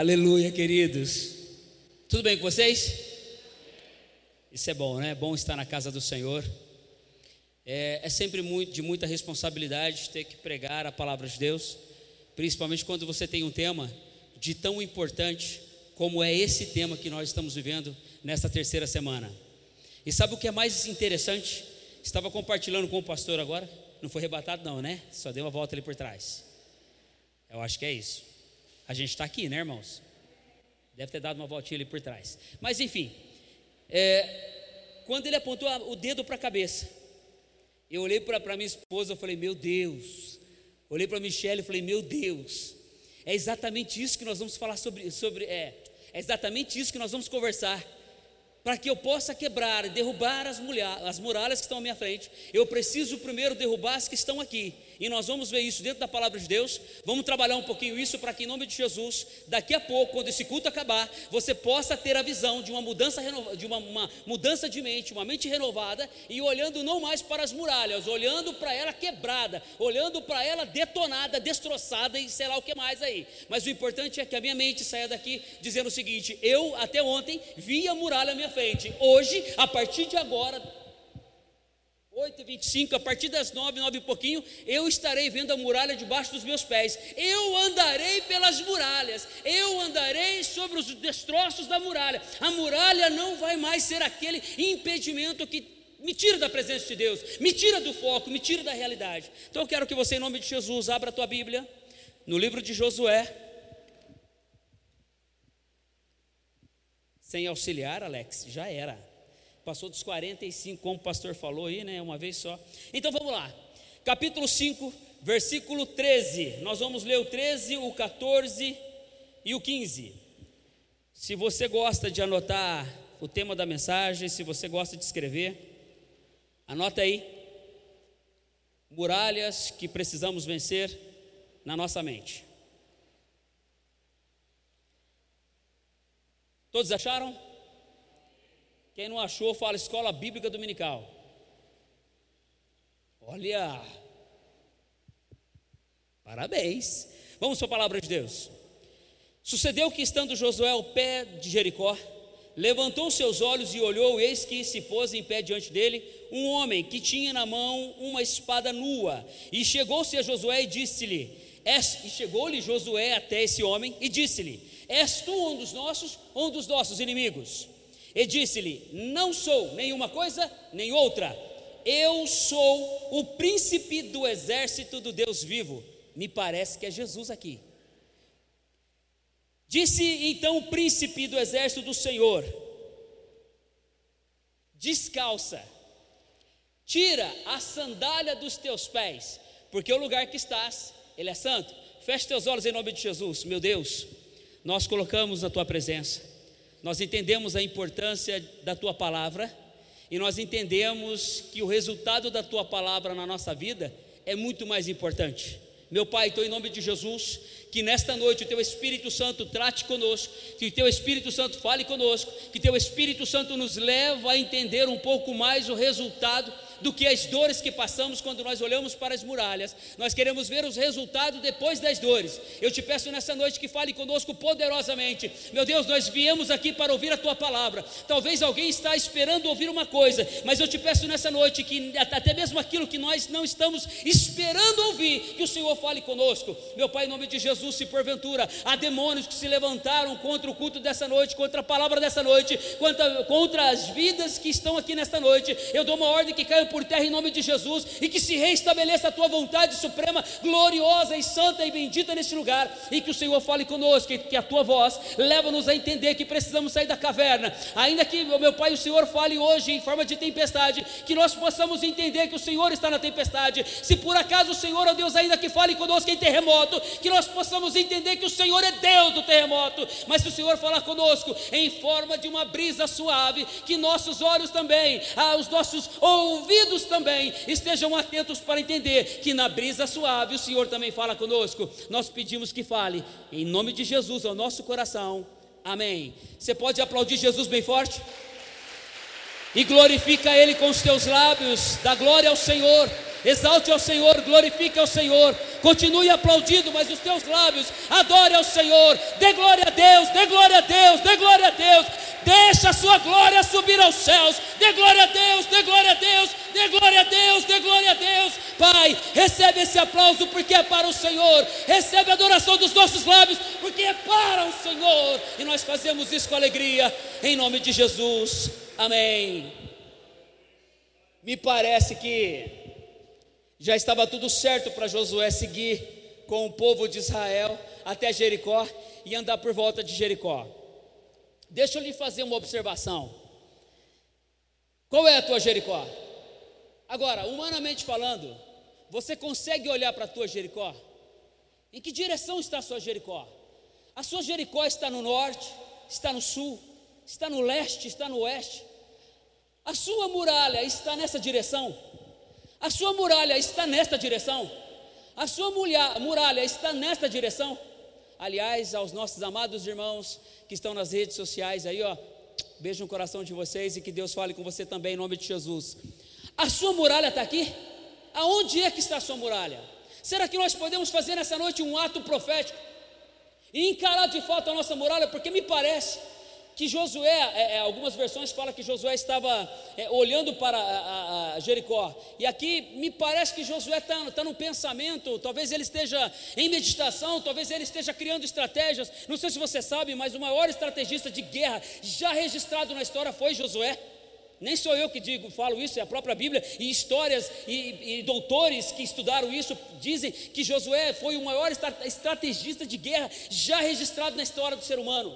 Aleluia, queridos. Tudo bem com vocês? Isso é bom, né? É bom estar na casa do Senhor. É, é sempre muito, de muita responsabilidade ter que pregar a palavra de Deus, principalmente quando você tem um tema de tão importante como é esse tema que nós estamos vivendo nesta terceira semana. E sabe o que é mais interessante? Estava compartilhando com o pastor agora, não foi arrebatado, não, né? Só deu uma volta ali por trás. Eu acho que é isso. A gente está aqui, né, irmãos? Deve ter dado uma voltinha ali por trás. Mas enfim, é, quando ele apontou o dedo para a cabeça, eu olhei para minha esposa e falei, meu Deus. Olhei para a Michelle e falei, meu Deus. É exatamente isso que nós vamos falar sobre. sobre é, é exatamente isso que nós vamos conversar para que eu possa quebrar e derrubar as, as muralhas que estão à minha frente, eu preciso primeiro derrubar as que estão aqui. E nós vamos ver isso dentro da palavra de Deus. Vamos trabalhar um pouquinho isso para que, em nome de Jesus, daqui a pouco, quando esse culto acabar, você possa ter a visão de uma mudança, de uma, uma mudança de mente, uma mente renovada, e olhando não mais para as muralhas, olhando para ela quebrada, olhando para ela detonada, destroçada e sei lá o que mais aí. Mas o importante é que a minha mente saia daqui dizendo o seguinte: eu até ontem vi a muralha à minha frente. Hoje, a partir de agora, 8 e 25, a partir das 9, 9 e pouquinho, eu estarei vendo a muralha debaixo dos meus pés. Eu andarei pelas muralhas, eu andarei sobre os destroços da muralha. A muralha não vai mais ser aquele impedimento que me tira da presença de Deus, me tira do foco, me tira da realidade. Então eu quero que você, em nome de Jesus, abra a tua Bíblia no livro de Josué. Sem auxiliar, Alex, já era. Passou dos 45, como o pastor falou aí, né? Uma vez só. Então vamos lá. Capítulo 5, versículo 13. Nós vamos ler o 13, o 14 e o 15. Se você gosta de anotar o tema da mensagem, se você gosta de escrever, anota aí. Muralhas que precisamos vencer na nossa mente. Todos acharam? Quem não achou, fala Escola Bíblica Dominical. Olha, parabéns. Vamos para a palavra de Deus. Sucedeu que, estando Josué ao pé de Jericó, levantou seus olhos e olhou, eis que se pôs em pé diante dele um homem que tinha na mão uma espada nua. E chegou-se a Josué e disse-lhe: E chegou-lhe Josué até esse homem e disse-lhe: És tu um dos nossos ou um dos nossos inimigos? E disse-lhe: Não sou nenhuma coisa nem outra. Eu sou o príncipe do exército do Deus vivo. Me parece que é Jesus aqui. Disse então o príncipe do exército do Senhor: Descalça, tira a sandália dos teus pés, porque o lugar que estás, ele é santo. Feche teus olhos em nome de Jesus, meu Deus nós colocamos na tua presença. Nós entendemos a importância da tua palavra e nós entendemos que o resultado da tua palavra na nossa vida é muito mais importante. Meu Pai, então em nome de Jesus, que nesta noite o teu Espírito Santo trate conosco, que o teu Espírito Santo fale conosco, que teu Espírito Santo nos leve a entender um pouco mais o resultado do que as dores que passamos quando nós olhamos para as muralhas. Nós queremos ver os resultados depois das dores. Eu te peço nessa noite que fale conosco poderosamente. Meu Deus, nós viemos aqui para ouvir a tua palavra. Talvez alguém está esperando ouvir uma coisa, mas eu te peço nessa noite que até mesmo aquilo que nós não estamos esperando ouvir, que o Senhor fale conosco. Meu Pai, em nome de Jesus, se porventura há demônios que se levantaram contra o culto dessa noite, contra a palavra dessa noite, contra, contra as vidas que estão aqui nesta noite, eu dou uma ordem que caia por terra em nome de Jesus e que se reestabeleça a tua vontade suprema, gloriosa e santa e bendita neste lugar. E que o Senhor fale conosco, que a tua voz leva-nos a entender que precisamos sair da caverna, ainda que meu Pai, o Senhor fale hoje em forma de tempestade, que nós possamos entender que o Senhor está na tempestade. Se por acaso o Senhor, ó Deus, ainda que fale conosco em terremoto, que nós possamos entender que o Senhor é Deus do terremoto, mas se o Senhor falar conosco em forma de uma brisa suave, que nossos olhos também, ah, os nossos ouvidos ouvidos também estejam atentos para entender que na brisa suave o Senhor também fala conosco. Nós pedimos que fale em nome de Jesus ao nosso coração. Amém. Você pode aplaudir Jesus bem forte? E glorifica Ele com os teus lábios, dá glória ao Senhor. Exalte ao Senhor, glorifique ao Senhor, continue aplaudindo, mas os teus lábios adore ao Senhor, dê glória a Deus, dê glória a Deus, dê glória a Deus, deixa a sua glória subir aos céus, dê glória a Deus, dê glória a Deus, dê glória a Deus, dê glória a Deus. Pai, recebe esse aplauso porque é para o Senhor, recebe a adoração dos nossos lábios porque é para o Senhor, e nós fazemos isso com alegria, em nome de Jesus, amém. Me parece que já estava tudo certo para Josué seguir com o povo de Israel até Jericó e andar por volta de Jericó. Deixa eu lhe fazer uma observação. Qual é a tua Jericó? Agora, humanamente falando, você consegue olhar para a tua Jericó? Em que direção está a sua Jericó? A sua Jericó está no norte, está no sul, está no leste, está no oeste. A sua muralha está nessa direção? A sua muralha está nesta direção? A sua muralha está nesta direção? Aliás, aos nossos amados irmãos que estão nas redes sociais aí, ó, beijo no coração de vocês e que Deus fale com você também em nome de Jesus. A sua muralha está aqui? Aonde é que está a sua muralha? Será que nós podemos fazer nessa noite um ato profético e encarar de fato a nossa muralha? Porque me parece que Josué, é, é, algumas versões falam que Josué estava é, olhando para a, a, Jericó, e aqui me parece que Josué está tá no pensamento, talvez ele esteja em meditação, talvez ele esteja criando estratégias. Não sei se você sabe, mas o maior estrategista de guerra já registrado na história foi Josué. Nem sou eu que digo, falo isso, é a própria Bíblia, e histórias e, e doutores que estudaram isso dizem que Josué foi o maior estrategista de guerra já registrado na história do ser humano.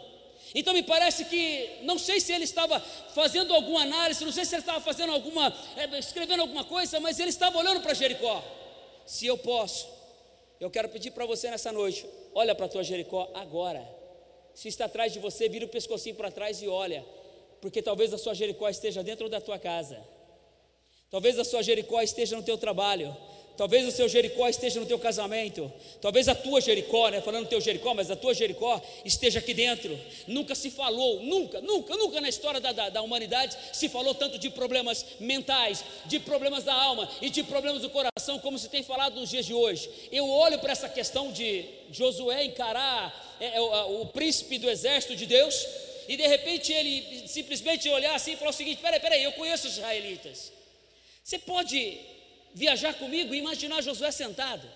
Então me parece que, não sei se ele estava fazendo alguma análise, não sei se ele estava fazendo alguma, é, escrevendo alguma coisa, mas ele estava olhando para Jericó. Se eu posso, eu quero pedir para você nessa noite, olha para a tua Jericó agora. Se está atrás de você, vira o pescocinho para trás e olha, porque talvez a sua Jericó esteja dentro da tua casa. Talvez a sua Jericó esteja no teu trabalho. Talvez o seu Jericó esteja no teu casamento. Talvez a tua Jericó, né? Falando teu Jericó, mas a tua Jericó esteja aqui dentro. Nunca se falou, nunca, nunca, nunca na história da, da, da, humanidade se falou tanto de problemas mentais, de problemas da alma e de problemas do coração, como se tem falado nos dias de hoje. Eu olho para essa questão de Josué encarar é, é, o, o príncipe do exército de Deus, e de repente ele simplesmente olhar assim e falar o seguinte: peraí, peraí, eu conheço os israelitas. Você pode viajar comigo e imaginar Josué sentado,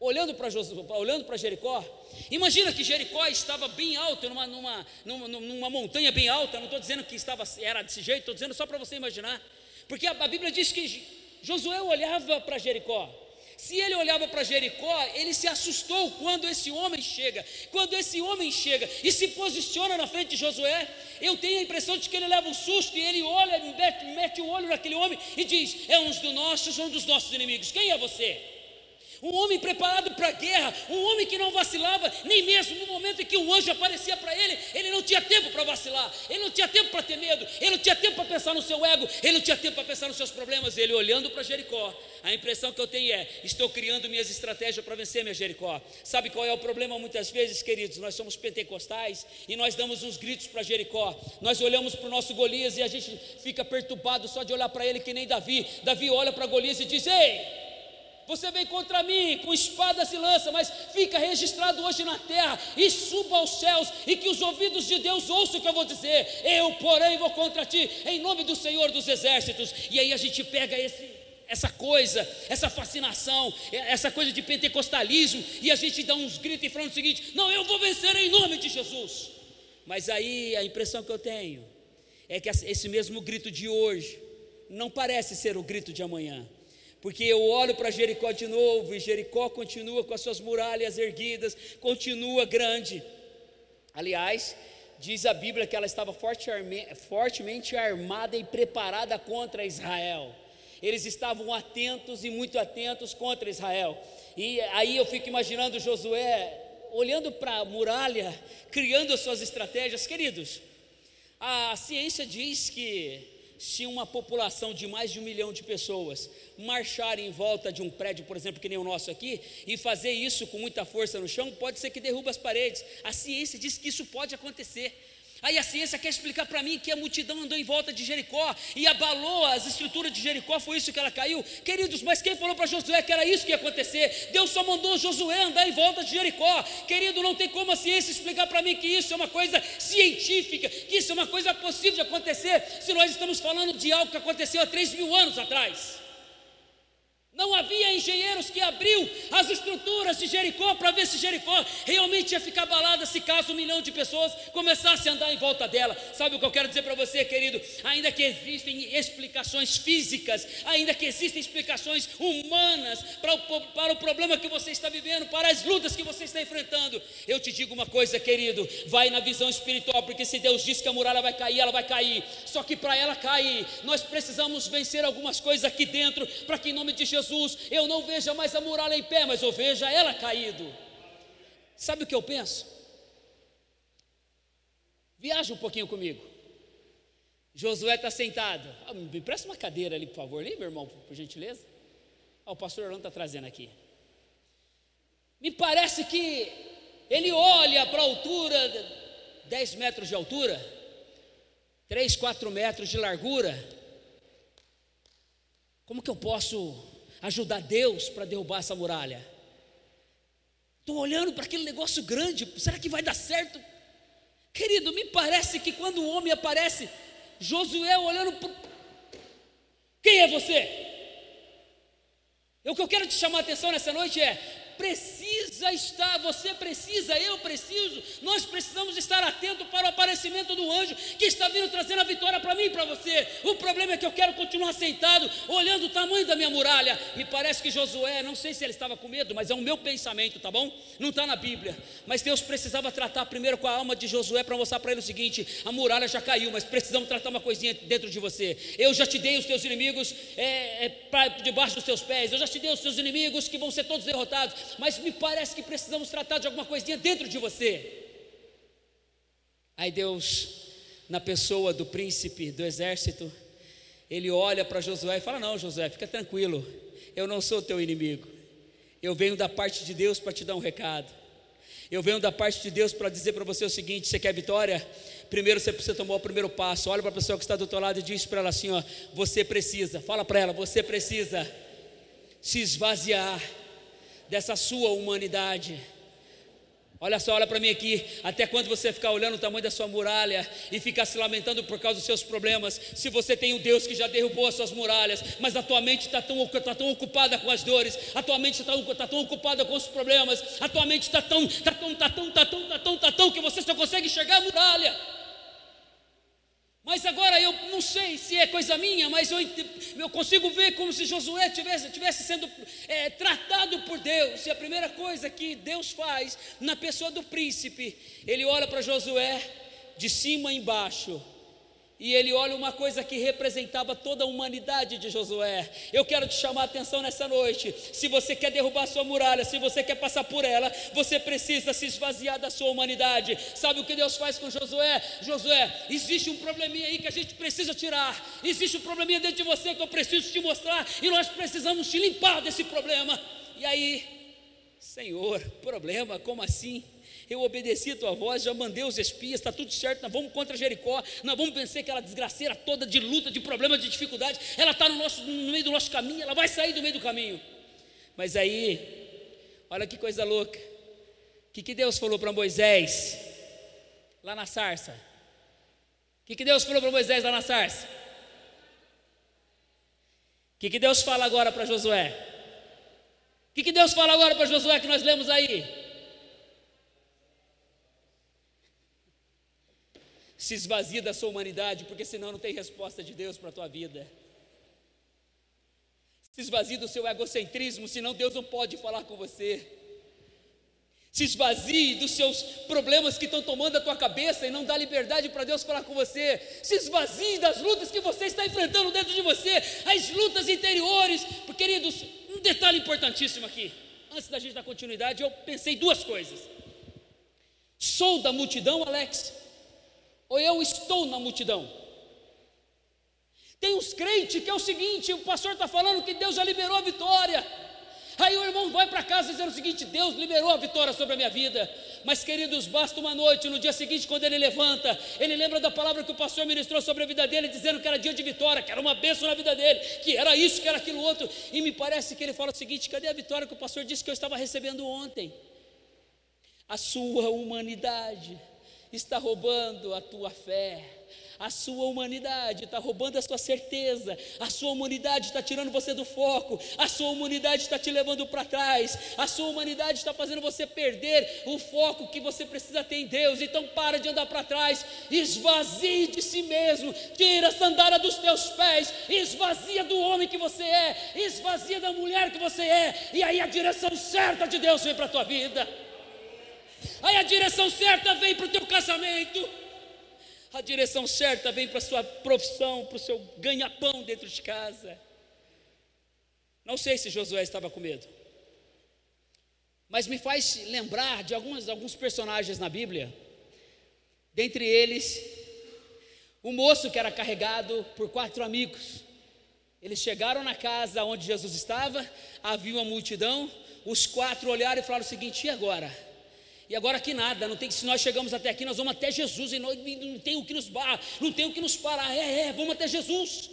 olhando para olhando Jericó. Imagina que Jericó estava bem alto, numa, numa, numa, numa montanha bem alta. Não estou dizendo que estava era desse jeito, estou dizendo só para você imaginar. Porque a, a Bíblia diz que Josué olhava para Jericó. Se ele olhava para Jericó, ele se assustou quando esse homem chega. Quando esse homem chega e se posiciona na frente de Josué, eu tenho a impressão de que ele leva um susto e ele olha, mete, mete o olho naquele homem e diz: É um dos nossos, um dos nossos inimigos. Quem é você? Um homem preparado para a guerra, um homem que não vacilava, nem mesmo no momento em que um anjo aparecia para ele, ele não tinha tempo para vacilar, ele não tinha tempo para ter medo, ele não tinha tempo para pensar no seu ego, ele não tinha tempo para pensar nos seus problemas. Ele olhando para Jericó, a impressão que eu tenho é: estou criando minhas estratégias para vencer minha Jericó. Sabe qual é o problema muitas vezes, queridos? Nós somos pentecostais e nós damos uns gritos para Jericó, nós olhamos para o nosso Golias e a gente fica perturbado só de olhar para ele que nem Davi. Davi olha para Golias e diz: Ei! Você vem contra mim com espadas e lança, mas fica registrado hoje na terra e suba aos céus e que os ouvidos de Deus ouçam o que eu vou dizer. Eu, porém, vou contra ti em nome do Senhor dos Exércitos. E aí a gente pega esse essa coisa, essa fascinação, essa coisa de pentecostalismo, e a gente dá uns gritos e fala o seguinte: não, eu vou vencer em nome de Jesus. Mas aí a impressão que eu tenho é que esse mesmo grito de hoje não parece ser o grito de amanhã. Porque eu olho para Jericó de novo e Jericó continua com as suas muralhas erguidas, continua grande. Aliás, diz a Bíblia que ela estava fortemente armada e preparada contra Israel. Eles estavam atentos e muito atentos contra Israel. E aí eu fico imaginando Josué olhando para a muralha, criando as suas estratégias. Queridos, a ciência diz que se uma população de mais de um milhão de pessoas marchar em volta de um prédio, por exemplo, que nem o nosso aqui, e fazer isso com muita força no chão, pode ser que derruba as paredes. A ciência diz que isso pode acontecer. Aí a ciência quer explicar para mim que a multidão andou em volta de Jericó e abalou as estruturas de Jericó, foi isso que ela caiu. Queridos, mas quem falou para Josué que era isso que ia acontecer? Deus só mandou Josué andar em volta de Jericó. Querido, não tem como a ciência explicar para mim que isso é uma coisa científica, que isso é uma coisa possível de acontecer, se nós estamos falando de algo que aconteceu há 3 mil anos atrás. Não havia engenheiros que abriu as estruturas de Jericó para ver se Jericó realmente ia ficar abalada se caso um milhão de pessoas começassem a andar em volta dela. Sabe o que eu quero dizer para você, querido? Ainda que existem explicações físicas, ainda que existem explicações humanas para o, para o problema que você está vivendo, para as lutas que você está enfrentando, eu te digo uma coisa, querido: vai na visão espiritual, porque se Deus diz que a muralha vai cair, ela vai cair. Só que para ela cair, nós precisamos vencer algumas coisas aqui dentro, para que em nome de Jesus Jesus, eu não veja mais a muralha em pé, mas eu veja ela caído. Sabe o que eu penso? Viaja um pouquinho comigo. Josué está sentado. Ah, me presta uma cadeira ali, por favor, ali, meu irmão, por gentileza. Ah, o pastor Orlando está trazendo aqui. Me parece que ele olha para a altura, 10 metros de altura, 3, 4 metros de largura. Como que eu posso ajudar Deus para derrubar essa muralha. Estou olhando para aquele negócio grande, será que vai dar certo? Querido, me parece que quando o homem aparece, Josué olhando para. Quem é você? O que eu quero te chamar a atenção nessa noite é: precisa estar, você precisa, eu preciso, nós precisamos estar atentos para o aparecimento do anjo que está vindo trazendo a vitória para mim e para você. O problema é que eu quero continuar sentado, olhando o tamanho da minha muralha. Me parece que Josué, não sei se ele estava com medo, mas é o meu pensamento, tá bom? Não está na Bíblia. Mas Deus precisava tratar primeiro com a alma de Josué para mostrar para ele o seguinte: a muralha já caiu, mas precisamos tratar uma coisinha dentro de você. Eu já te dei os teus inimigos é, é, pra, debaixo dos teus pés, eu já te dei os teus inimigos que vão ser todos derrotados mas me parece que precisamos tratar de alguma coisinha dentro de você. Aí Deus, na pessoa do príncipe do exército, ele olha para Josué e fala: Não, Josué, fica tranquilo, eu não sou teu inimigo. Eu venho da parte de Deus para te dar um recado. Eu venho da parte de Deus para dizer para você o seguinte: você quer vitória? Primeiro você precisa tomar o primeiro passo. Olha para a pessoa que está do teu lado e diz para ela assim: ó, você precisa, fala para ela, você precisa se esvaziar dessa sua humanidade. Olha só, olha para mim aqui. Até quando você ficar olhando o tamanho da sua muralha e ficar se lamentando por causa dos seus problemas, se você tem um Deus que já derrubou as suas muralhas, mas a tua mente está tão, tá tão ocupada com as dores, a tua mente está tão, tá tão ocupada com os problemas, a tua mente está tão, está tão, está tão, está tão, está tão, está tão, que você só consegue enxergar a muralha. Mas agora eu não sei se é coisa minha, mas eu, eu consigo ver como se Josué tivesse, tivesse sendo é, tratado por Deus. E a primeira coisa que Deus faz na pessoa do príncipe, ele olha para Josué de cima embaixo e ele olha uma coisa que representava toda a humanidade de Josué. Eu quero te chamar a atenção nessa noite. Se você quer derrubar sua muralha, se você quer passar por ela, você precisa se esvaziar da sua humanidade. Sabe o que Deus faz com Josué? Josué, existe um probleminha aí que a gente precisa tirar. Existe um probleminha dentro de você que eu preciso te mostrar e nós precisamos te limpar desse problema. E aí, Senhor, problema, como assim? Eu obedeci a tua voz, já mandei os espias, está tudo certo, nós vamos contra Jericó, nós vamos vencer aquela desgraceira toda de luta, de problema, de dificuldade, ela está no, no meio do nosso caminho, ela vai sair do meio do caminho. Mas aí, olha que coisa louca, o que, que Deus falou para Moisés, lá na sarça? O que, que Deus falou para Moisés lá na sarça? O que, que Deus fala agora para Josué? O que, que Deus fala agora para Josué que nós lemos aí? Se esvazie da sua humanidade, porque senão não tem resposta de Deus para a tua vida. Se esvazie do seu egocentrismo, senão Deus não pode falar com você. Se esvazie dos seus problemas que estão tomando a tua cabeça e não dá liberdade para Deus falar com você. Se esvazie das lutas que você está enfrentando dentro de você, as lutas interiores. Queridos, um detalhe importantíssimo aqui. Antes da gente dar continuidade, eu pensei duas coisas. Sou da multidão, Alex, ou eu estou na multidão? Tem uns crentes que é o seguinte: o pastor está falando que Deus já liberou a vitória. Aí o irmão vai para casa dizendo o seguinte: Deus liberou a vitória sobre a minha vida. Mas, queridos, basta uma noite, no dia seguinte, quando ele levanta, ele lembra da palavra que o pastor ministrou sobre a vida dele, dizendo que era dia de vitória, que era uma bênção na vida dele, que era isso, que era aquilo outro. E me parece que ele fala o seguinte: cadê a vitória que o pastor disse que eu estava recebendo ontem? A sua humanidade está roubando a tua fé a sua humanidade está roubando a sua certeza, a sua humanidade está tirando você do foco, a sua humanidade está te levando para trás, a sua humanidade está fazendo você perder o foco que você precisa ter em Deus. Então para de andar para trás, esvazie de si mesmo, tira a sandália dos teus pés, esvazia do homem que você é, esvazia da mulher que você é, e aí a direção certa de Deus vem para a tua vida. Aí a direção certa vem para o teu casamento a direção certa vem para a sua profissão, para o seu ganha-pão dentro de casa. Não sei se Josué estava com medo, mas me faz lembrar de algumas, alguns personagens na Bíblia, dentre eles, o moço que era carregado por quatro amigos. Eles chegaram na casa onde Jesus estava, havia uma multidão, os quatro olharam e falaram o seguinte: e agora? E agora que nada, não tem que se nós chegamos até aqui, nós vamos até Jesus e nós, não tem o que nos barra, não tem o que nos parar. É, é, vamos até Jesus.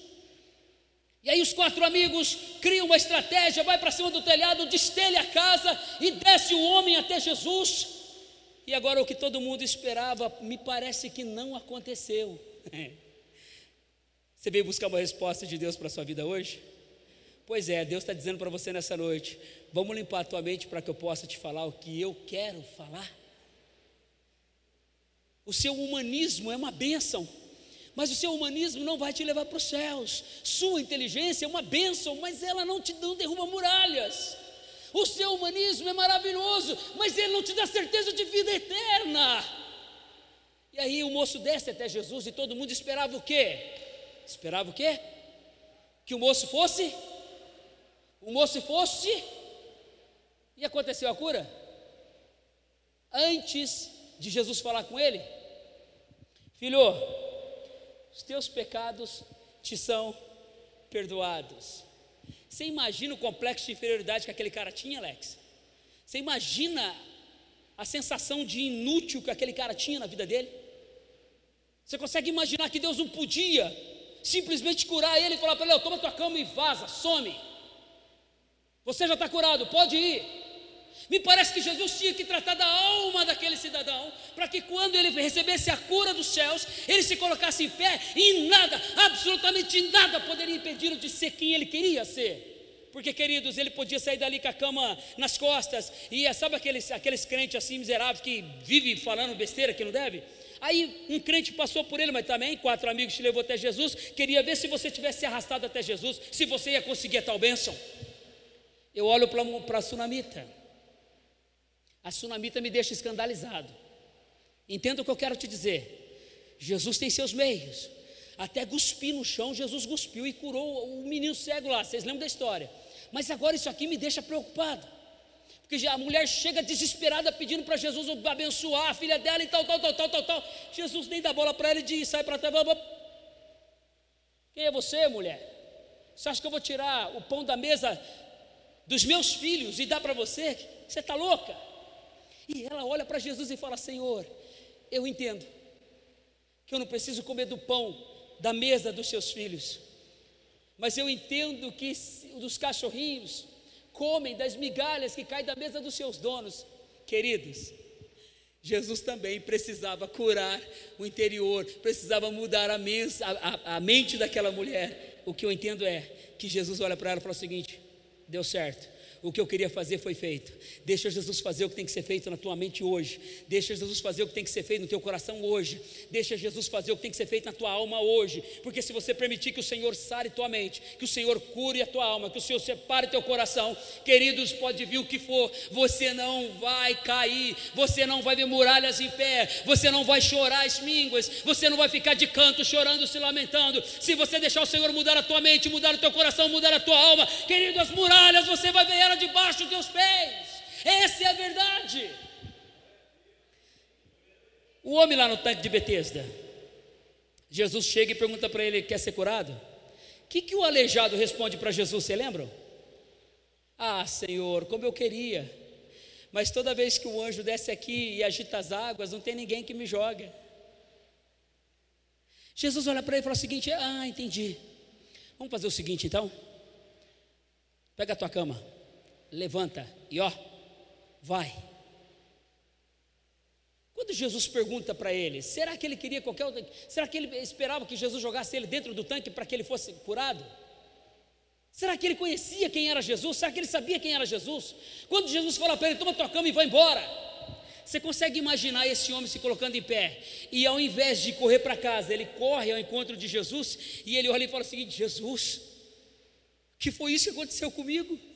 E aí os quatro amigos criam uma estratégia, vai para cima do telhado, destelha a casa e desce o homem até Jesus. E agora o que todo mundo esperava, me parece que não aconteceu. Você veio buscar uma resposta de Deus para a sua vida hoje? Pois é, Deus está dizendo para você nessa noite: vamos limpar a tua mente para que eu possa te falar o que eu quero falar. O seu humanismo é uma bênção, mas o seu humanismo não vai te levar para os céus. Sua inteligência é uma bênção, mas ela não te não derruba muralhas. O seu humanismo é maravilhoso, mas ele não te dá certeza de vida eterna. E aí o moço desce até Jesus e todo mundo esperava o quê? Esperava o quê? Que o moço fosse o moço fosse e aconteceu a cura. Antes de Jesus falar com ele, filho, os teus pecados te são perdoados. Você imagina o complexo de inferioridade que aquele cara tinha, Alex? Você imagina a sensação de inútil que aquele cara tinha na vida dele? Você consegue imaginar que Deus não podia simplesmente curar ele e falar para ele: toma tua cama e vaza, some. Você já está curado, pode ir. Me parece que Jesus tinha que tratar da alma daquele cidadão, para que quando ele recebesse a cura dos céus, ele se colocasse em pé e nada, absolutamente nada, poderia impedi-lo de ser quem ele queria ser. Porque, queridos, ele podia sair dali com a cama nas costas, e é, sabe aqueles, aqueles crentes assim miseráveis que vivem falando besteira que não deve? Aí um crente passou por ele, mas também quatro amigos te levou até Jesus, queria ver se você tivesse arrastado até Jesus, se você ia conseguir a tal bênção. Eu olho para a sunamita. A sunamita me deixa escandalizado. Entenda o que eu quero te dizer. Jesus tem seus meios. Até cuspir no chão, Jesus cuspiu e curou o menino cego lá. Vocês lembram da história? Mas agora isso aqui me deixa preocupado. Porque a mulher chega desesperada pedindo para Jesus abençoar a filha dela e tal, tal, tal, tal, tal, tal. Jesus nem dá bola para ela e diz: sai para trás. Quem é você, mulher? Você acha que eu vou tirar o pão da mesa dos meus filhos e dá para você? Você está louca? E ela olha para Jesus e fala: Senhor, eu entendo que eu não preciso comer do pão da mesa dos seus filhos, mas eu entendo que os cachorrinhos comem das migalhas que caem da mesa dos seus donos, queridos. Jesus também precisava curar o interior, precisava mudar a, mens, a, a, a mente daquela mulher. O que eu entendo é que Jesus olha para ela e fala o seguinte: deu certo o que eu queria fazer foi feito. Deixa Jesus fazer o que tem que ser feito na tua mente hoje. Deixa Jesus fazer o que tem que ser feito no teu coração hoje. Deixa Jesus fazer o que tem que ser feito na tua alma hoje. Porque se você permitir que o Senhor sare tua mente, que o Senhor cure a tua alma, que o Senhor separe teu coração, queridos, pode vir o que for, você não vai cair, você não vai ver muralhas em pé, você não vai chorar as mínguas, você não vai ficar de canto chorando, se lamentando. Se você deixar o Senhor mudar a tua mente, mudar o teu coração, mudar a tua alma, querido, as muralhas você vai ver debaixo dos teus pés. Essa é a verdade. O homem lá no tanque de Betesda, Jesus chega e pergunta para ele: quer ser curado? O que, que o aleijado responde para Jesus? Você lembra? Ah, Senhor, como eu queria. Mas toda vez que o anjo desce aqui e agita as águas, não tem ninguém que me joga. Jesus olha para ele e fala o seguinte: Ah, entendi. Vamos fazer o seguinte então. Pega a tua cama, levanta e ó, vai. Quando Jesus pergunta para ele, será que ele queria qualquer outra, será que ele esperava que Jesus jogasse ele dentro do tanque para que ele fosse curado? Será que ele conhecia quem era Jesus? Será que ele sabia quem era Jesus? Quando Jesus fala para ele, toma tua cama e vai embora. Você consegue imaginar esse homem se colocando em pé e ao invés de correr para casa, ele corre ao encontro de Jesus e ele olha e fala o seguinte: Jesus, que foi isso que aconteceu comigo?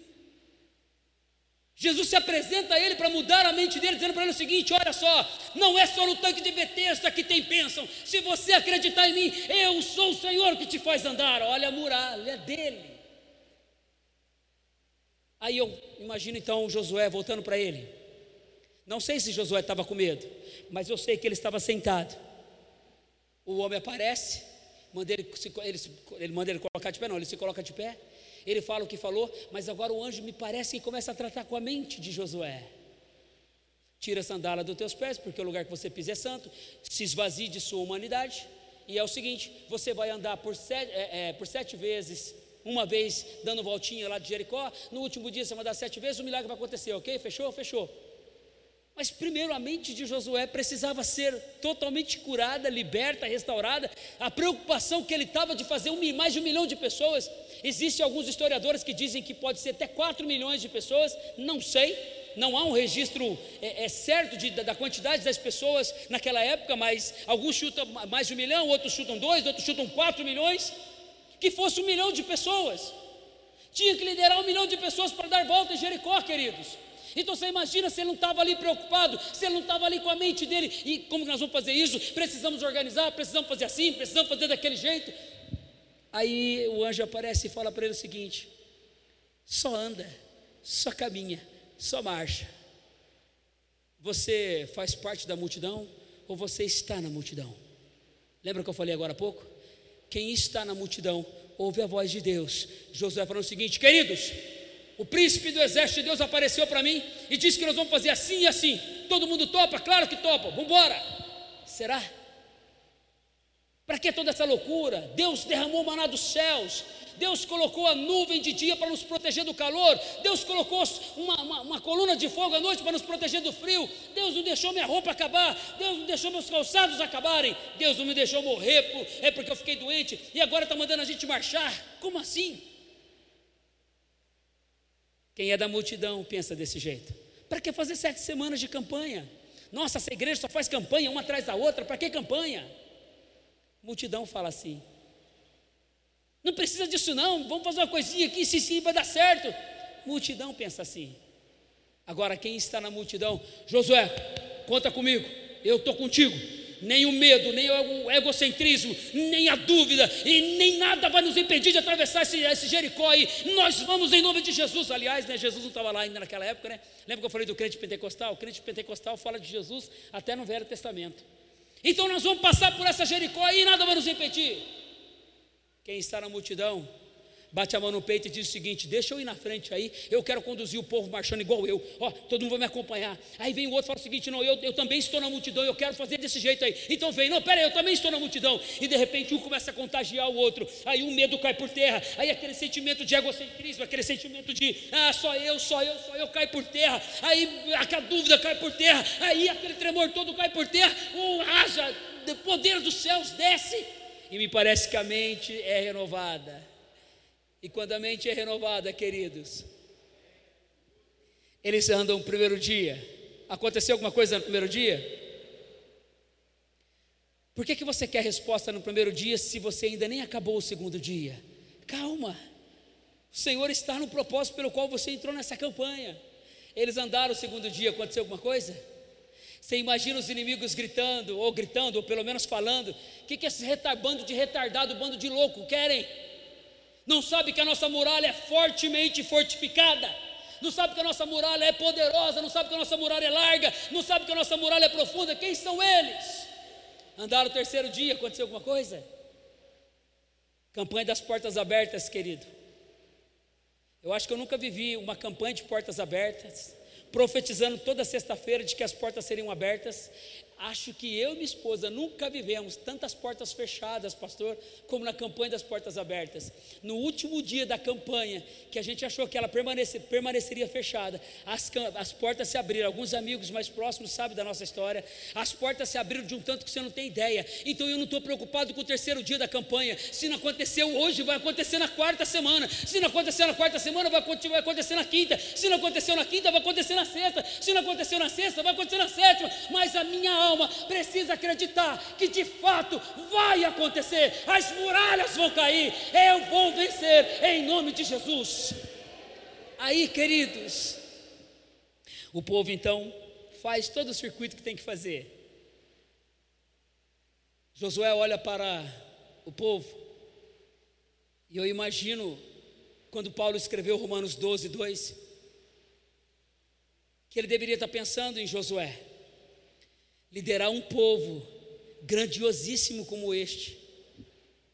Jesus se apresenta a ele para mudar a mente dele, dizendo para ele o seguinte: olha só, não é só no tanque de Betesda que tem bênção, se você acreditar em mim, eu sou o Senhor que te faz andar. Olha a muralha dele. Aí eu imagino então Josué voltando para ele. Não sei se Josué estava com medo, mas eu sei que ele estava sentado. O homem aparece, manda ele, ele, ele manda ele colocar de pé, não, ele se coloca de pé. Ele fala o que falou, mas agora o anjo me parece que começa a tratar com a mente de Josué. Tira a sandália dos teus pés, porque o lugar que você pisa é santo. Se esvazie de sua humanidade. E é o seguinte: você vai andar por sete, é, é, por sete vezes uma vez dando voltinha lá de Jericó, no último dia você vai dar sete vezes, o milagre vai acontecer, ok? Fechou? Fechou. Mas primeiro a mente de Josué precisava ser totalmente curada, liberta, restaurada. A preocupação que ele estava de fazer um, mais de um milhão de pessoas. Existem alguns historiadores que dizem que pode ser até quatro milhões de pessoas, não sei. Não há um registro é, é certo de, da, da, quantidade das pessoas naquela época, mas alguns chutam mais de um milhão, outros chutam dois, outros chutam quatro milhões que fosse um milhão de pessoas. Tinha que liderar um milhão de pessoas para dar volta em Jericó, queridos. Então você imagina se ele não estava ali preocupado, se ele não estava ali com a mente dele, e como nós vamos fazer isso? Precisamos organizar, precisamos fazer assim, precisamos fazer daquele jeito. Aí o anjo aparece e fala para ele o seguinte: só anda, só caminha, só marcha. Você faz parte da multidão ou você está na multidão? Lembra que eu falei agora há pouco? Quem está na multidão ouve a voz de Deus. Josué falou o seguinte: queridos, o príncipe do exército de Deus apareceu para mim e disse que nós vamos fazer assim e assim. Todo mundo topa? Claro que topa. Vamos embora. Será? Para que toda essa loucura? Deus derramou maná dos céus. Deus colocou a nuvem de dia para nos proteger do calor, Deus colocou uma, uma, uma, coluna de fogo à noite para nos proteger do frio, Deus não deixou minha roupa acabar, Deus não deixou meus calçados acabarem, Deus não me deixou morrer, é porque eu fiquei doente e agora está mandando a gente marchar. Como assim? Quem é da multidão pensa desse jeito. Para que fazer sete semanas de campanha? Nossa, essa igreja só faz campanha uma atrás da outra, para que campanha? Multidão fala assim. Não precisa disso, não. Vamos fazer uma coisinha aqui, se sim, vai dar certo. Multidão pensa assim. Agora, quem está na multidão, Josué, conta comigo, eu estou contigo. Nem o medo, nem o egocentrismo, nem a dúvida, e nem nada vai nos impedir de atravessar esse, esse Jericó aí. Nós vamos em nome de Jesus. Aliás, né, Jesus não estava lá ainda naquela época, né? Lembra que eu falei do crente pentecostal? O crente pentecostal fala de Jesus até no Velho Testamento. Então nós vamos passar por essa Jericó aí e nada vai nos impedir. Quem está na multidão, bate a mão no peito e diz o seguinte: Deixa eu ir na frente aí, eu quero conduzir o povo marchando igual eu. Ó, todo mundo vai me acompanhar. Aí vem o outro e fala o seguinte: Não, eu, eu também estou na multidão, eu quero fazer desse jeito aí. Então vem, não, pera aí, eu também estou na multidão. E de repente um começa a contagiar o outro. Aí o medo cai por terra. Aí aquele sentimento de egocentrismo, aquele sentimento de ah, só eu, só eu, só eu cai por terra. Aí aquela dúvida cai por terra. Aí aquele tremor todo cai por terra. Haja, o poder dos céus desce e me parece que a mente é renovada. E quando a mente é renovada, queridos, eles andam no primeiro dia. Aconteceu alguma coisa no primeiro dia? Por que, que você quer resposta no primeiro dia se você ainda nem acabou o segundo dia? Calma. O Senhor está no propósito pelo qual você entrou nessa campanha. Eles andaram o segundo dia, aconteceu alguma coisa? Você imagina os inimigos gritando, ou gritando, ou pelo menos falando. O que, que esse bando de retardado, bando de louco querem? Não sabe que a nossa muralha é fortemente fortificada. Não sabe que a nossa muralha é poderosa, não sabe que a nossa muralha é larga, não sabe que a nossa muralha é profunda. Quem são eles? Andaram o terceiro dia, aconteceu alguma coisa? Campanha das portas abertas, querido. Eu acho que eu nunca vivi uma campanha de portas abertas, profetizando toda sexta-feira de que as portas seriam abertas. Acho que eu e minha esposa nunca vivemos tantas portas fechadas, pastor, como na campanha das portas abertas. No último dia da campanha, que a gente achou que ela permanece, permaneceria fechada, as, as portas se abriram. Alguns amigos mais próximos sabem da nossa história. As portas se abriram de um tanto que você não tem ideia. Então eu não estou preocupado com o terceiro dia da campanha. Se não aconteceu hoje, vai acontecer na quarta semana. Se não acontecer na quarta semana, vai acontecer na quinta. Se não aconteceu na quinta, vai acontecer na sexta. Se não aconteceu na sexta, vai acontecer na sétima. Mas a minha alma alma precisa acreditar que de fato vai acontecer, as muralhas vão cair, eu vou vencer em nome de Jesus. Aí, queridos, o povo então faz todo o circuito que tem que fazer. Josué olha para o povo, e eu imagino quando Paulo escreveu Romanos 12, 2, que ele deveria estar pensando em Josué liderar um povo grandiosíssimo como este.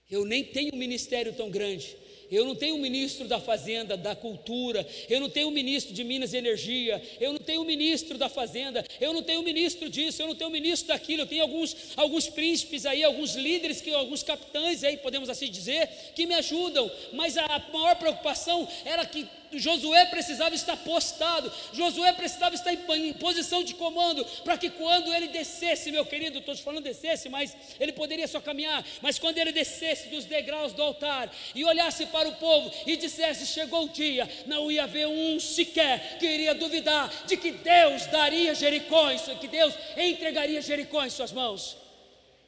Eu nem tenho um ministério tão grande. Eu não tenho um ministro da Fazenda, da Cultura, eu não tenho um ministro de Minas e Energia, eu não tenho um ministro da Fazenda, eu não tenho um ministro disso, eu não tenho um ministro daquilo, eu tenho alguns, alguns príncipes aí, alguns líderes, que, alguns capitães aí, podemos assim dizer, que me ajudam, mas a maior preocupação era que Josué precisava estar postado, Josué precisava estar em, em posição de comando, para que quando ele descesse, meu querido, estou te falando descesse, mas ele poderia só caminhar, mas quando ele descesse dos degraus do altar e olhasse para o povo e dissesse: Chegou o dia, não ia haver um sequer que iria duvidar de que Deus daria Jericó, que Deus entregaria Jericó em suas mãos.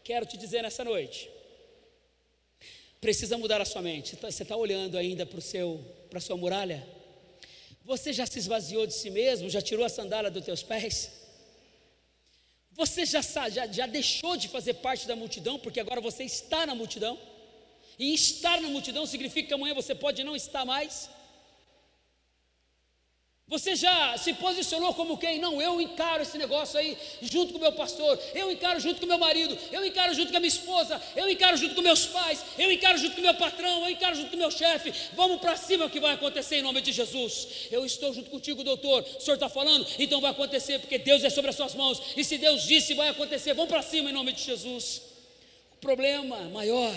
Quero te dizer nessa noite, precisa mudar a sua mente. Você está tá olhando ainda para a sua muralha? Você já se esvaziou de si mesmo? Já tirou a sandália dos teus pés? Você já, já, já deixou de fazer parte da multidão, porque agora você está na multidão? E estar na multidão significa que amanhã você pode não estar mais? Você já se posicionou como quem? Não, eu encaro esse negócio aí junto com o meu pastor, eu encaro junto com o meu marido, eu encaro junto com a minha esposa, eu encaro junto com meus pais, eu encaro junto com meu patrão, eu encaro junto com meu chefe. Vamos para cima o que vai acontecer em nome de Jesus. Eu estou junto contigo, doutor. O senhor está falando? Então vai acontecer, porque Deus é sobre as suas mãos. E se Deus disse, vai acontecer. Vamos para cima em nome de Jesus. O problema maior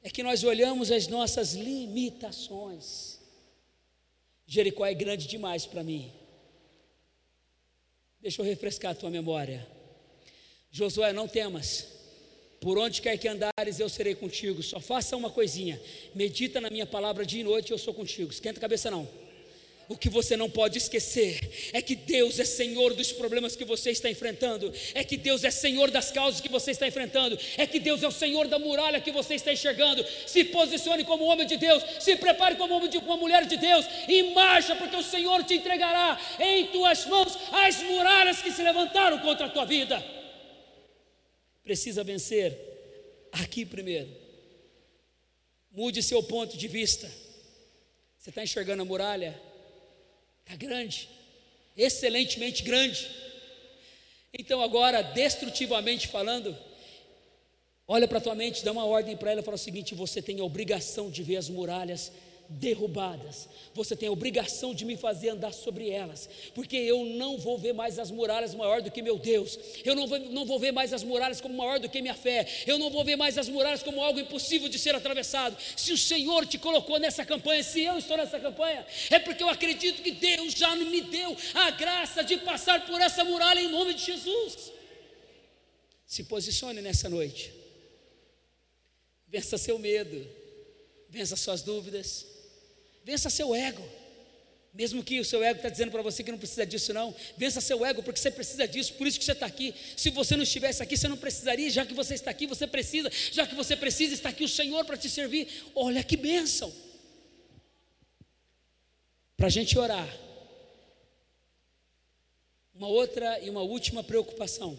é que nós olhamos as nossas limitações Jericó é grande demais para mim. Deixa eu refrescar a tua memória. Josué, não temas. Por onde quer que andares, eu serei contigo. Só faça uma coisinha. Medita na minha palavra dia e noite, eu sou contigo. Esquenta a cabeça não o que você não pode esquecer é que Deus é Senhor dos problemas que você está enfrentando, é que Deus é Senhor das causas que você está enfrentando, é que Deus é o Senhor da muralha que você está enxergando. Se posicione como homem de Deus, se prepare como homem de uma mulher de Deus e marcha, porque o Senhor te entregará em tuas mãos as muralhas que se levantaram contra a tua vida. Precisa vencer aqui primeiro. Mude seu ponto de vista. Você está enxergando a muralha? Está grande, excelentemente grande. Então, agora, destrutivamente falando, olha para a tua mente, dá uma ordem para ela e fala o seguinte: você tem a obrigação de ver as muralhas derrubadas. Você tem a obrigação de me fazer andar sobre elas, porque eu não vou ver mais as muralhas maior do que meu Deus. Eu não vou, não vou ver mais as muralhas como maior do que minha fé. Eu não vou ver mais as muralhas como algo impossível de ser atravessado. Se o Senhor te colocou nessa campanha, se eu estou nessa campanha, é porque eu acredito que Deus já me deu a graça de passar por essa muralha em nome de Jesus. Se posicione nessa noite. Vença seu medo, vença suas dúvidas, Vença seu ego. Mesmo que o seu ego está dizendo para você que não precisa disso, não. Vença seu ego, porque você precisa disso, por isso que você está aqui. Se você não estivesse aqui, você não precisaria, já que você está aqui, você precisa, já que você precisa, está aqui o Senhor para te servir. Olha que bênção. Para a gente orar. Uma outra e uma última preocupação.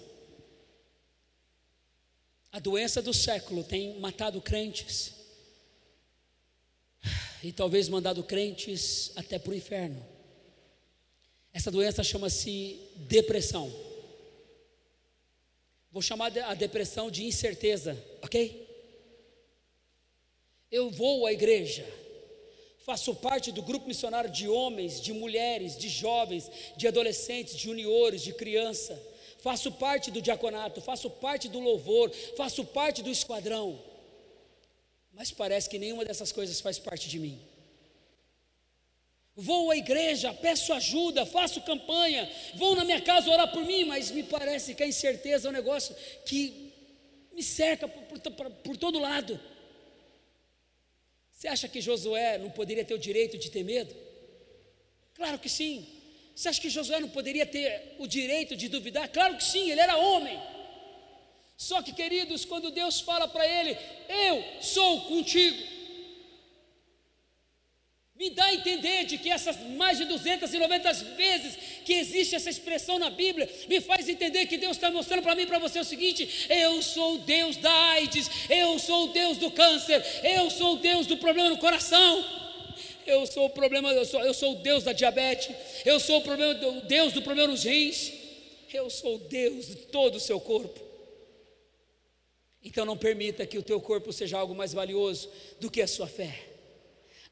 A doença do século tem matado crentes e talvez mandado crentes até para o inferno. Essa doença chama-se depressão. Vou chamar a depressão de incerteza, ok? Eu vou à igreja, Faço parte do grupo missionário de homens, de mulheres, de jovens, de adolescentes, de juniores, de criança. Faço parte do diaconato, faço parte do louvor, faço parte do esquadrão. Mas parece que nenhuma dessas coisas faz parte de mim. Vou à igreja, peço ajuda, faço campanha, vou na minha casa orar por mim, mas me parece que a incerteza é um negócio que me cerca por, por, por todo lado. Você acha que Josué não poderia ter o direito de ter medo? Claro que sim. Você acha que Josué não poderia ter o direito de duvidar? Claro que sim, ele era homem. Só que, queridos, quando Deus fala para ele: Eu sou contigo. Me dá a entender de que essas mais de 290 vezes que existe essa expressão na Bíblia, me faz entender que Deus está mostrando para mim e para você o seguinte: eu sou o Deus da AIDS, eu sou o Deus do câncer, eu sou o Deus do problema no coração, eu sou o problema, eu sou, eu sou o Deus da diabetes, eu sou o, problema, o Deus do problema nos rins, eu sou o Deus de todo o seu corpo. Então não permita que o teu corpo seja algo mais valioso do que a sua fé.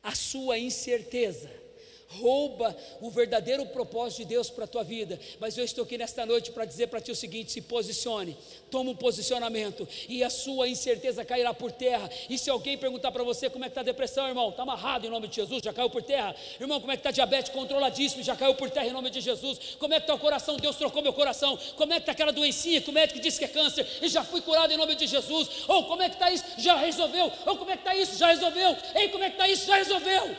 A sua incerteza rouba o verdadeiro propósito de Deus para a tua vida. Mas eu estou aqui nesta noite para dizer para ti o seguinte: se posicione, toma um posicionamento, e a sua incerteza cairá por terra. E se alguém perguntar para você como é que está a depressão, irmão, está amarrado em nome de Jesus, já caiu por terra. Irmão, como é que está a diabetes controladíssimo, já caiu por terra em nome de Jesus. Como é que está o coração? Deus trocou meu coração. Como é que está aquela doencinha que o médico disse que é câncer e já fui curado em nome de Jesus? Ou como é que está isso? Já resolveu. Ou como é que está isso? Já resolveu. Ei, como é que está isso? Já resolveu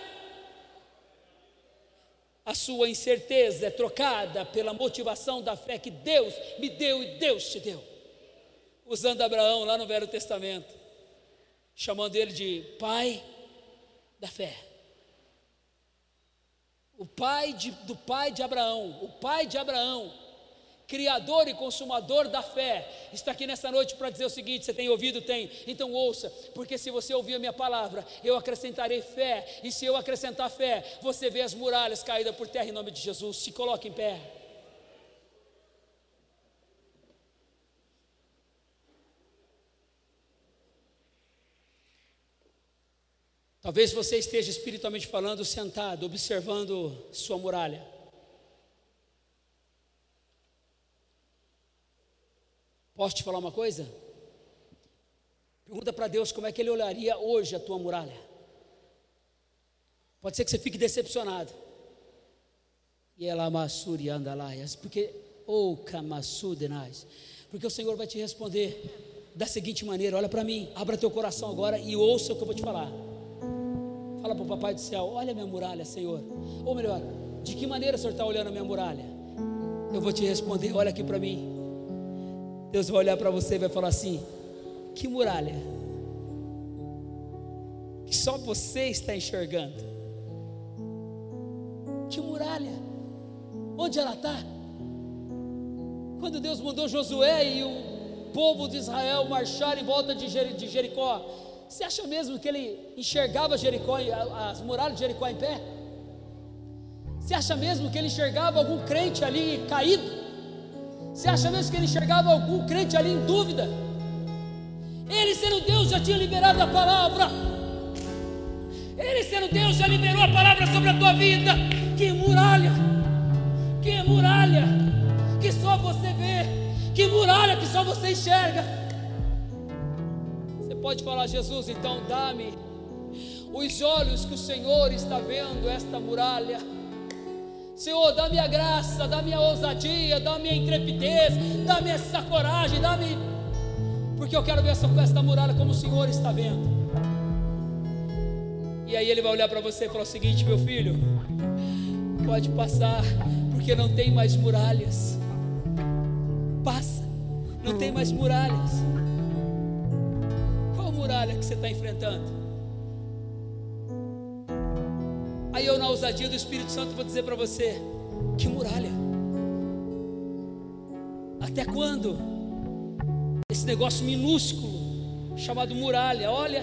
a sua incerteza é trocada pela motivação da fé que Deus me deu e Deus te deu. Usando Abraão lá no Velho Testamento, chamando ele de pai da fé. O pai de, do pai de Abraão, o pai de Abraão Criador e consumador da fé, está aqui nessa noite para dizer o seguinte: você tem ouvido? Tem, então ouça, porque se você ouvir a minha palavra, eu acrescentarei fé, e se eu acrescentar fé, você vê as muralhas caídas por terra em nome de Jesus. Se coloque em pé. Talvez você esteja espiritualmente falando, sentado, observando sua muralha. Posso te falar uma coisa? Pergunta para Deus como é que Ele olharia hoje a tua muralha. Pode ser que você fique decepcionado. E ela massuri andalaias, porque ou kamassudenais, porque o Senhor vai te responder da seguinte maneira: olha para mim, abra teu coração agora e ouça o que eu vou te falar. Fala para o Papai do céu: olha a minha muralha, Senhor. Ou melhor, de que maneira o Senhor está olhando a minha muralha? Eu vou te responder: olha aqui para mim. Deus vai olhar para você e vai falar assim: que muralha, que só você está enxergando. Que muralha, onde ela está? Quando Deus mandou Josué e o povo de Israel marchar em volta de Jericó, você acha mesmo que ele enxergava Jericó, as muralhas de Jericó em pé? Você acha mesmo que ele enxergava algum crente ali caído? Você acha mesmo que ele enxergava algum crente ali em dúvida? Ele, sendo Deus, já tinha liberado a palavra. Ele, sendo Deus, já liberou a palavra sobre a tua vida. Que muralha! Que muralha! Que só você vê. Que muralha que só você enxerga. Você pode falar, Jesus, então dá-me os olhos que o Senhor está vendo esta muralha Senhor, dá-me a graça, dá-me a ousadia, dá-me a intrepidez, dá-me essa coragem, dá-me. Porque eu quero ver essa, esta muralha como o Senhor está vendo. E aí ele vai olhar para você e falar o seguinte: meu filho, pode passar, porque não tem mais muralhas. Passa, não tem mais muralhas. Qual muralha que você está enfrentando? Na ousadia do Espírito Santo, vou dizer para você: que muralha? Até quando? Esse negócio minúsculo, chamado muralha, olha.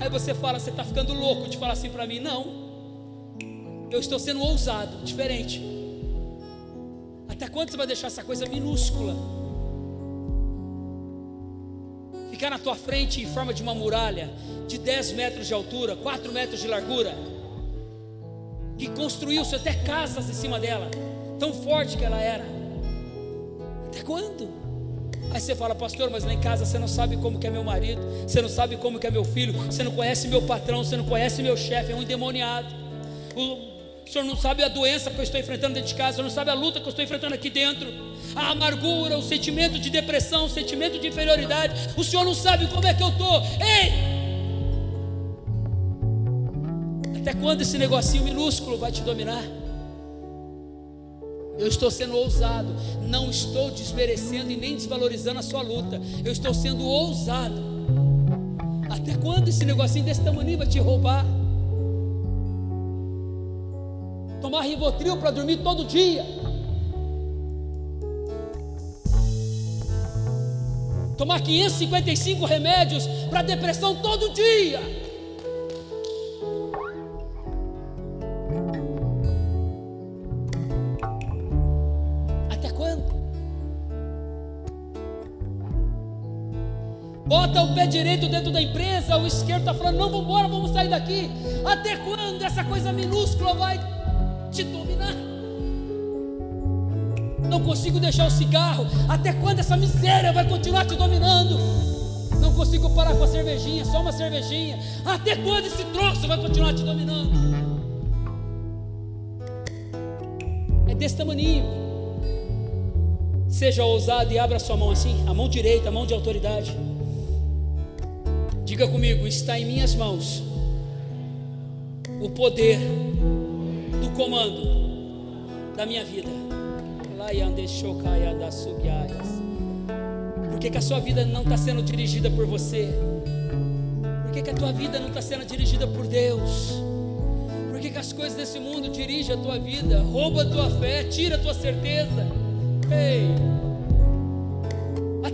Aí você fala, você está ficando louco de falar assim para mim. Não, eu estou sendo ousado, diferente. Até quando você vai deixar essa coisa minúscula? Ficar na tua frente em forma de uma muralha de 10 metros de altura, 4 metros de largura que construiu-se até casas em cima dela, tão forte que ela era. Até quando? Aí você fala, pastor, mas lá em casa você não sabe como que é meu marido, você não sabe como que é meu filho, você não conhece meu patrão, você não conhece meu chefe, é um endemoniado. O, o senhor não sabe a doença que eu estou enfrentando dentro de casa, o senhor não sabe a luta que eu estou enfrentando aqui dentro, a amargura, o sentimento de depressão, o sentimento de inferioridade. O senhor não sabe como é que eu estou. Ei! Até quando esse negocinho minúsculo vai te dominar? Eu estou sendo ousado, não estou desmerecendo e nem desvalorizando a sua luta. Eu estou sendo ousado. Até quando esse negocinho desse tamanho vai te roubar? Tomar Rivotril para dormir todo dia. Tomar 555 remédios para depressão todo dia. Bota o pé direito dentro da empresa, o esquerdo está falando, não, vamos embora, vamos sair daqui. Até quando essa coisa minúscula vai te dominar? Não consigo deixar o cigarro. Até quando essa miséria vai continuar te dominando? Não consigo parar com a cervejinha, só uma cervejinha. Até quando esse troço vai continuar te dominando? É desse tamanho. Seja ousado e abra sua mão assim, a mão direita, a mão de autoridade. Diga comigo: está em minhas mãos o poder do comando da minha vida. Por que, que a sua vida não está sendo dirigida por você? Por que, que a tua vida não está sendo dirigida por Deus? Por que, que as coisas desse mundo dirigem a tua vida, rouba a tua fé, tira a tua certeza? Ei!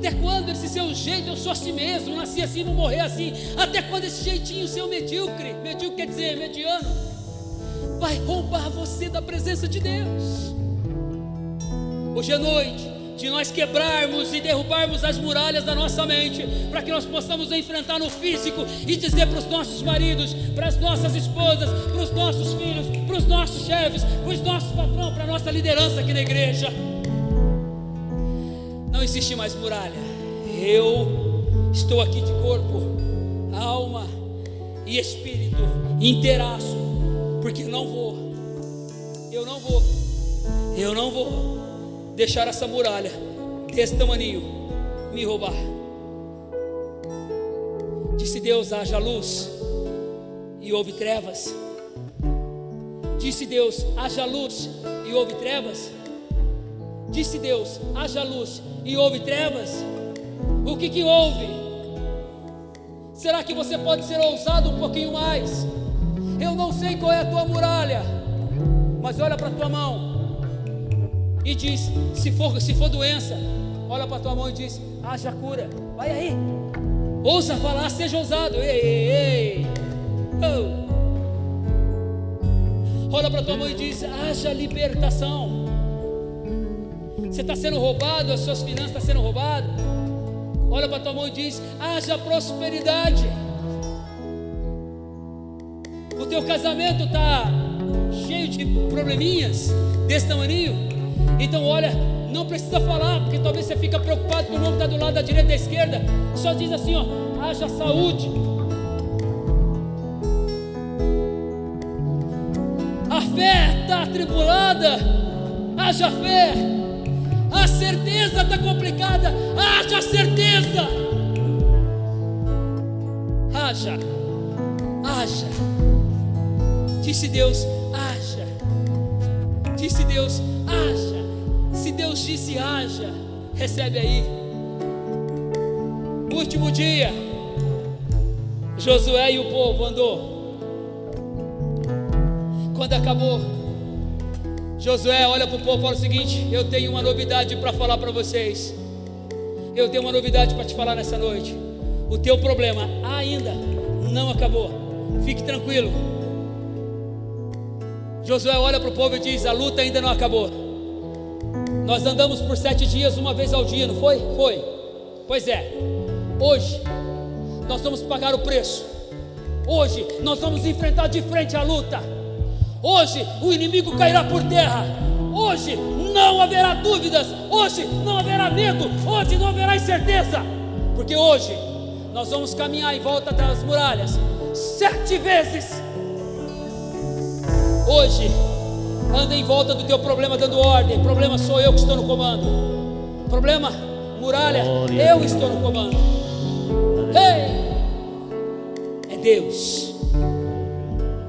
Até quando esse seu jeito, eu sou assim mesmo, nasci assim, vou morrer assim? Até quando esse jeitinho seu medíocre, medíocre quer dizer mediano, vai roubar você da presença de Deus? Hoje é noite de nós quebrarmos e derrubarmos as muralhas da nossa mente, para que nós possamos enfrentar no físico e dizer para os nossos maridos, para as nossas esposas, para os nossos filhos, para os nossos chefes, para os nossos patrões, para a nossa liderança aqui na igreja existe mais muralha. Eu estou aqui de corpo, alma e espírito inteiraço, porque não vou, eu não vou, eu não vou deixar essa muralha desse tamanho me roubar. Disse Deus: haja luz e houve trevas. Disse Deus: haja luz e houve trevas. Disse Deus: haja luz e houve trevas. O que que houve? Será que você pode ser ousado um pouquinho mais? Eu não sei qual é a tua muralha, mas olha para a tua mão e diz: se for, se for doença, olha para a tua mão e diz: haja cura. Vai aí, ouça falar, seja ousado. Ei, ei, ei. Oh. Olha para a tua mão e diz: haja libertação. Você está sendo roubado, as suas finanças estão sendo roubadas. Olha para tua mão e diz: haja prosperidade. O teu casamento está cheio de probleminhas desse tamanho. Então, olha, não precisa falar, porque talvez você fica preocupado com o nome que está do lado da direita e da esquerda. Só diz assim: ó, haja saúde. A fé está atribulada, haja fé. A certeza está complicada. Haja certeza. Haja. Haja. Disse Deus, haja. Disse Deus, haja. Se Deus disse haja, recebe aí. Último dia. Josué e o povo andou. Quando acabou Josué olha para o povo e fala o seguinte: Eu tenho uma novidade para falar para vocês. Eu tenho uma novidade para te falar nessa noite. O teu problema ainda não acabou. Fique tranquilo. Josué olha para o povo e diz: A luta ainda não acabou. Nós andamos por sete dias, uma vez ao dia, não foi? Foi. Pois é. Hoje, nós vamos pagar o preço. Hoje, nós vamos enfrentar de frente a luta. Hoje o inimigo cairá por terra. Hoje não haverá dúvidas. Hoje não haverá medo. Hoje não haverá incerteza. Porque hoje nós vamos caminhar em volta das muralhas sete vezes. Hoje anda em volta do teu problema dando ordem. Problema sou eu que estou no comando. Problema, muralha, eu estou no comando. Ei! É Deus.